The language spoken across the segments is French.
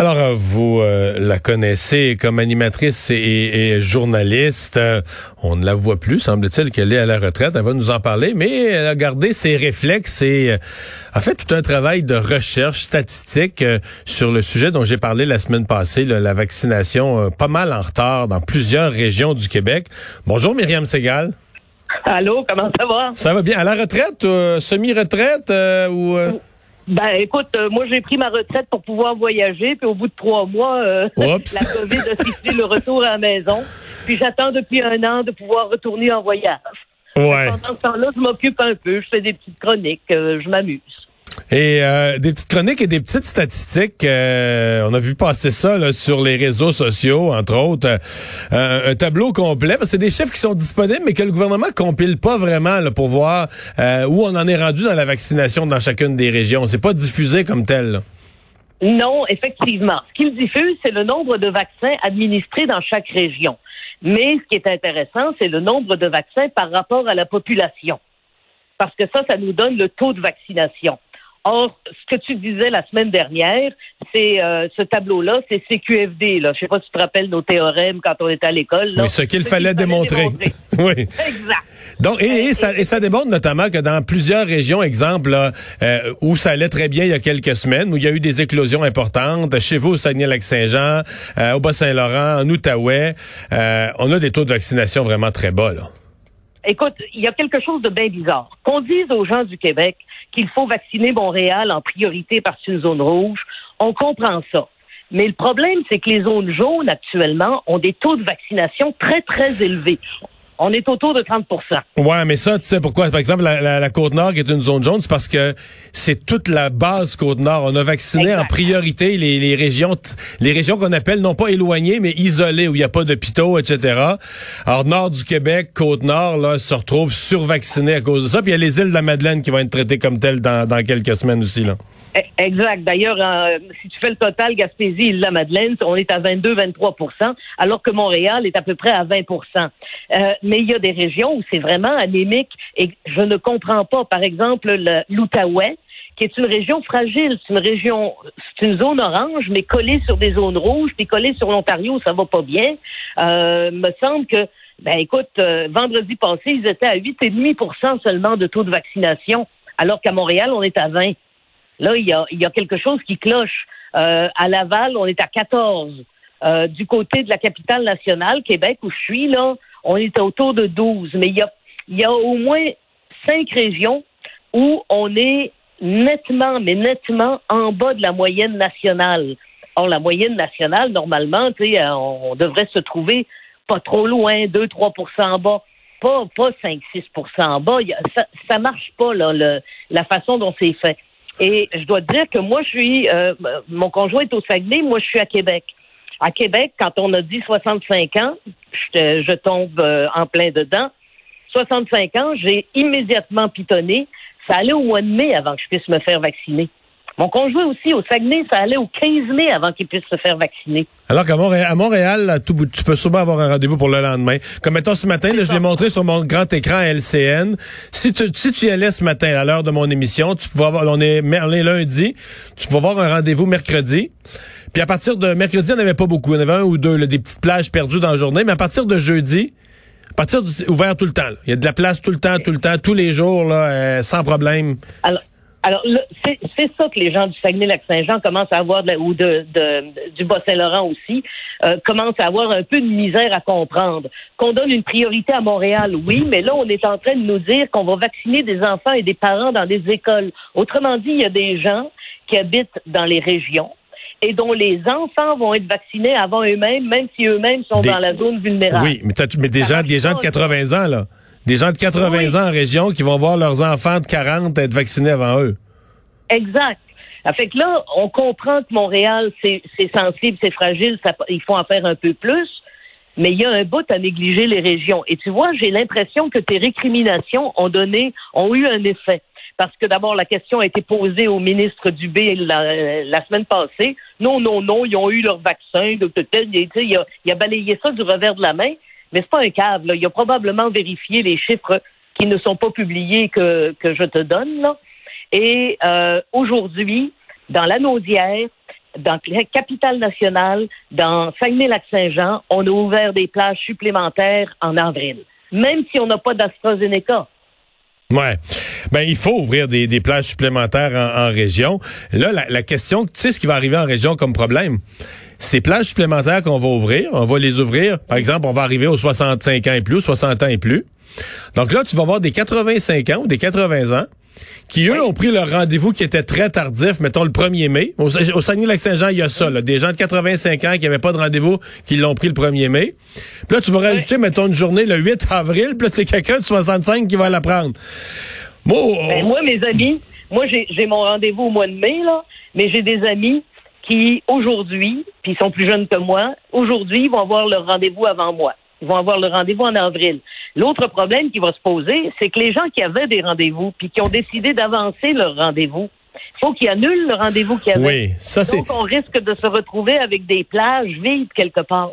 Alors, euh, vous euh, la connaissez comme animatrice et, journaliste. Euh, on ne la voit plus, semble-t-il qu'elle est à la retraite. Elle va nous en parler, mais elle a gardé ses réflexes et a fait tout un travail de recherche statistique sur le sujet dont j'ai parlé la semaine passée, la vaccination pas mal en retard dans plusieurs régions du Québec. Bonjour Myriam Segal. Allô, comment ça va? Ça va bien. À la retraite, semi-retraite ou... Ben, écoute, euh, moi, j'ai pris ma retraite pour pouvoir voyager, puis au bout de trois mois, euh, la COVID a sifflé le retour à la maison. Puis j'attends depuis un an de pouvoir retourner en voyage. Ouais. Pendant ce temps-là, je m'occupe un peu, je fais des petites chroniques, euh, je m'amuse. Et euh, des petites chroniques et des petites statistiques. Euh, on a vu passer ça là, sur les réseaux sociaux, entre autres. Euh, un tableau complet. C'est des chiffres qui sont disponibles, mais que le gouvernement compile pas vraiment là, pour voir où on en est rendu dans la vaccination dans chacune des régions. C'est pas diffusé comme tel. Non, effectivement. Ce qu'il diffuse, c'est le nombre de vaccins administrés dans chaque région. Mais ce qui est intéressant, c'est le nombre de vaccins par rapport à la population. Parce que ça, ça nous donne le taux de vaccination. Or, ce que tu disais la semaine dernière, c'est euh, ce tableau-là, c'est CQFD. Là. Je sais pas si tu te rappelles nos théorèmes quand on était à l'école. Oui, ce qu'il fallait, démontrer. oui. Exact. Donc, et, ça, et, ça, démontre notamment que dans plusieurs régions, exemple, euh, où ça allait très bien il y a quelques semaines, où il y a eu des éclosions importantes, chez vous au Saguenay-Lac-Saint-Jean, euh, au Bas-Saint-Laurent, en Outaouais, on a des taux de vaccination vraiment très bas. Là. Écoute, il y a quelque chose de bien bizarre. Qu'on dise aux gens du Québec qu'il faut vacciner Montréal en priorité parce une zone rouge, on comprend ça. Mais le problème, c'est que les zones jaunes actuellement ont des taux de vaccination très, très élevés on est autour de 30 Ouais, mais ça, tu sais pourquoi? Par exemple, la, Côte-Nord, qui est une zone jaune, c'est parce que c'est toute la base Côte-Nord. On a vacciné en priorité les, régions les régions qu'on appelle non pas éloignées, mais isolées, où il n'y a pas d'hôpitaux, etc. Alors, nord du Québec, Côte-Nord, là, se retrouve survacciné à cause de ça. Puis il y a les îles de la Madeleine qui vont être traitées comme telles dans, dans quelques semaines aussi, là. Eh, exact. D'ailleurs, euh, si tu fais le total Gaspésie, île la Madeleine, on est à 22-23% alors que Montréal est à peu près à 20 euh, Mais il y a des régions où c'est vraiment anémique et je ne comprends pas. Par exemple, l'Outaouais, qui est une région fragile. C'est une région, c'est une zone orange, mais collée sur des zones rouges, puis collée sur l'Ontario, ça va pas bien. Euh, me semble que, ben écoute, euh, vendredi passé, ils étaient à 8,5% seulement de taux de vaccination, alors qu'à Montréal, on est à 20. Là, il y a, quelque chose qui cloche. Euh, à Laval, on est à 14. Euh, du côté de la capitale nationale, Québec, où je suis, là, on est autour de 12. Mais il y a, y a au moins cinq régions où on est nettement, mais nettement en bas de la moyenne nationale. Or, la moyenne nationale, normalement, euh, on, devrait se trouver pas trop loin, 2-3% en bas. Pas, pas 5-6% en bas. ça, marche pas, là, le, la façon dont c'est fait. Et je dois dire que moi, je suis, euh, mon conjoint est au Saguenay, moi, je suis à Québec. À Québec, quand on a dit 65 ans, je, tombe euh, en plein dedans. 65 ans, j'ai immédiatement pitonné. Ça allait au mois de mai avant que je puisse me faire vacciner. Mon conjoint aussi, au Saguenay, ça allait au 15 mai avant qu'il puisse se faire vacciner. Alors qu'à Montréal, à Montréal tu peux souvent avoir un rendez-vous pour le lendemain. Comme mettons ce matin, je l'ai montré sur mon grand écran LCN. Si tu, si tu y allais ce matin, à l'heure de mon émission, tu pouvais avoir, on est, lundi, tu pouvais avoir un rendez-vous mercredi. Puis à partir de mercredi, il n'y en avait pas beaucoup. Il y en avait un ou deux, des petites plages perdues dans la journée. Mais à partir de jeudi, à partir de, ouvert tout le temps. Il y a de la place tout le temps, tout le temps, tous les jours, là, euh, sans problème. Alors, alors, c'est ça que les gens du Saguenay-Lac-Saint-Jean commencent à avoir, ou de, du Bas-Saint-Laurent aussi, euh, commencent à avoir un peu de misère à comprendre. Qu'on donne une priorité à Montréal, oui, mais là, on est en train de nous dire qu'on va vacciner des enfants et des parents dans des écoles. Autrement dit, il y a des gens qui habitent dans les régions et dont les enfants vont être vaccinés avant eux-mêmes, même si eux-mêmes sont dans la zone vulnérable. Oui, mais, mais des, gens, des gens de 80 ans, là. Des gens de 80 ans en région qui vont voir leurs enfants de 40 être vaccinés avant eux. Exact. Fait que là, on comprend que Montréal, c'est sensible, c'est fragile, il faut en faire un peu plus, mais il y a un bout à négliger les régions. Et tu vois, j'ai l'impression que tes récriminations ont donné, ont eu un effet. Parce que d'abord, la question a été posée au ministre Dubé la, la semaine passée. Non, non, non, ils ont eu leur vaccin. Il a, il a balayé ça du revers de la main. Mais c'est pas un cave. Il a probablement vérifié les chiffres qui ne sont pas publiés que, que je te donne. Là. Et euh, aujourd'hui, dans la Naudière, dans la capitale nationale, dans Saguenay-Lac-Saint-Jean, on a ouvert des plages supplémentaires en avril, même si on n'a pas d'AstraZeneca. Ouais. Ben, il faut ouvrir des, des plages supplémentaires en, région. Là, la, la, question, tu sais ce qui va arriver en région comme problème? Ces plages supplémentaires qu'on va ouvrir, on va les ouvrir, par exemple, on va arriver aux 65 ans et plus, 60 ans et plus. Donc là, tu vas avoir des 85 ans ou des 80 ans qui, eux, ont pris leur rendez-vous qui était très tardif, mettons le 1er mai. Au, au Saguenay-Lac-Saint-Jean, il y a ça, là, des gens de 85 ans qui n'avaient pas de rendez-vous, qui l'ont pris le 1er mai. Puis là, tu vas rajouter, mettons, une journée le 8 avril, puis là, c'est quelqu'un de 65 qui va la prendre. Moi, ben, moi mes amis, moi, j'ai mon rendez-vous au mois de mai, là, mais j'ai des amis qui, aujourd'hui, puis ils sont plus jeunes que moi, aujourd'hui, vont avoir leur rendez-vous avant moi. Ils vont avoir le rendez-vous en avril. L'autre problème qui va se poser, c'est que les gens qui avaient des rendez-vous puis qui ont décidé d'avancer leur rendez-vous, il faut qu'ils annulent le rendez-vous qu'ils avaient. Oui, ça c'est. Donc on risque de se retrouver avec des plages vides quelque part.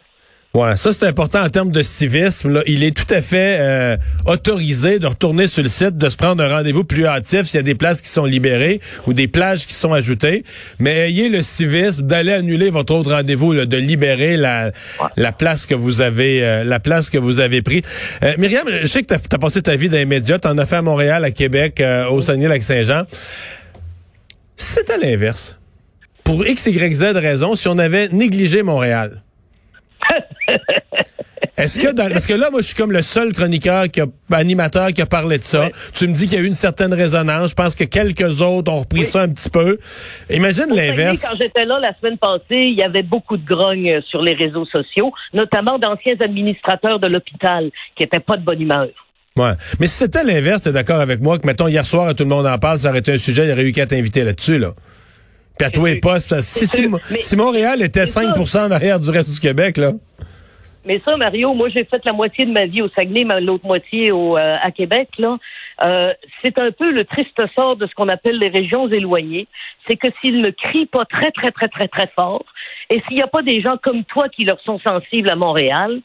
Ouais, ça c'est important en termes de civisme. Là. Il est tout à fait euh, autorisé de retourner sur le site, de se prendre un rendez-vous plus hâtif s'il y a des places qui sont libérées ou des plages qui sont ajoutées. Mais ayez le civisme d'aller annuler votre autre rendez-vous, de libérer la, la place que vous avez euh, la place que vous avez pris. Euh, Myriam, je sais que tu as, passé ta vie dans les médias, tu en as fait à Montréal, à Québec, au Saguenay-Lac-Saint-Jean. C'est à l'inverse. Pour X, Y, Z raison, si on avait négligé Montréal Est-ce que dans, parce que là, moi, je suis comme le seul chroniqueur, qui a, animateur qui a parlé de ça. Tu me dis qu'il y a eu une certaine résonance. Je pense que quelques autres ont repris ça un petit peu. Imagine l'inverse. Quand j'étais là la semaine passée, il y avait beaucoup de grogne sur les réseaux sociaux, notamment d'anciens administrateurs de l'hôpital qui n'étaient pas de bonne humeur. Ouais. Mais si c'était l'inverse, t'es d'accord avec moi que, mettons, hier soir, tout le monde en parle, ça aurait été un sujet, il y aurait eu qu'à t'inviter là-dessus, là. Puis à tous les postes. Si, si, Montréal était 5 en arrière du reste du Québec, là. Mais ça, Mario, moi, j'ai fait la moitié de ma vie au Saguenay, l'autre moitié au, euh, à Québec, là. Euh, c'est un peu le triste sort de ce qu'on appelle les régions éloignées. C'est que s'ils ne crient pas très, très, très, très, très fort, et s'il n'y a pas des gens comme toi qui leur sont sensibles à Montréal,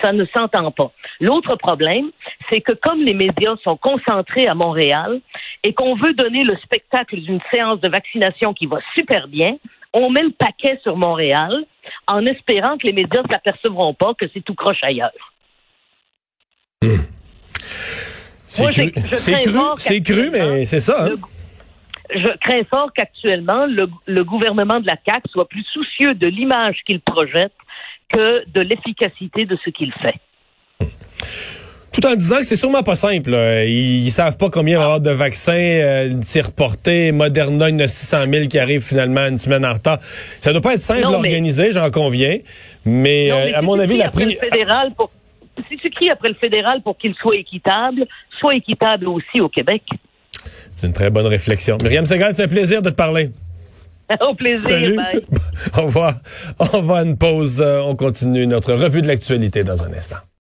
ça ne s'entend pas. L'autre problème, c'est que comme les médias sont concentrés à Montréal et qu'on veut donner le spectacle d'une séance de vaccination qui va super bien, on met le paquet sur Montréal en espérant que les médias ne s'apercevront pas que c'est tout croche ailleurs. Hmm. C'est cru, c'est cru, mais c'est ça. Hein? je crains fort qu'actuellement, le, gouvernement de la CAQ soit plus soucieux de l'image qu'il projette que de l'efficacité de ce qu'il fait. Tout en disant que c'est sûrement pas simple. Ils, savent pas combien il va y avoir de vaccins euh, s'y reporter. Moderna, il y en a 600 000 qui arrivent finalement une semaine en retard. Ça doit pas être simple à organiser, j'en conviens. Mais, euh, à mon avis, la prise... Si tu cries après le fédéral pour qu'il soit équitable, soit équitable aussi au Québec. C'est une très bonne réflexion. Myriam Segal, c'est un plaisir de te parler. Au plaisir. Salut. On va, on va à une pause. Euh, on continue notre revue de l'actualité dans un instant.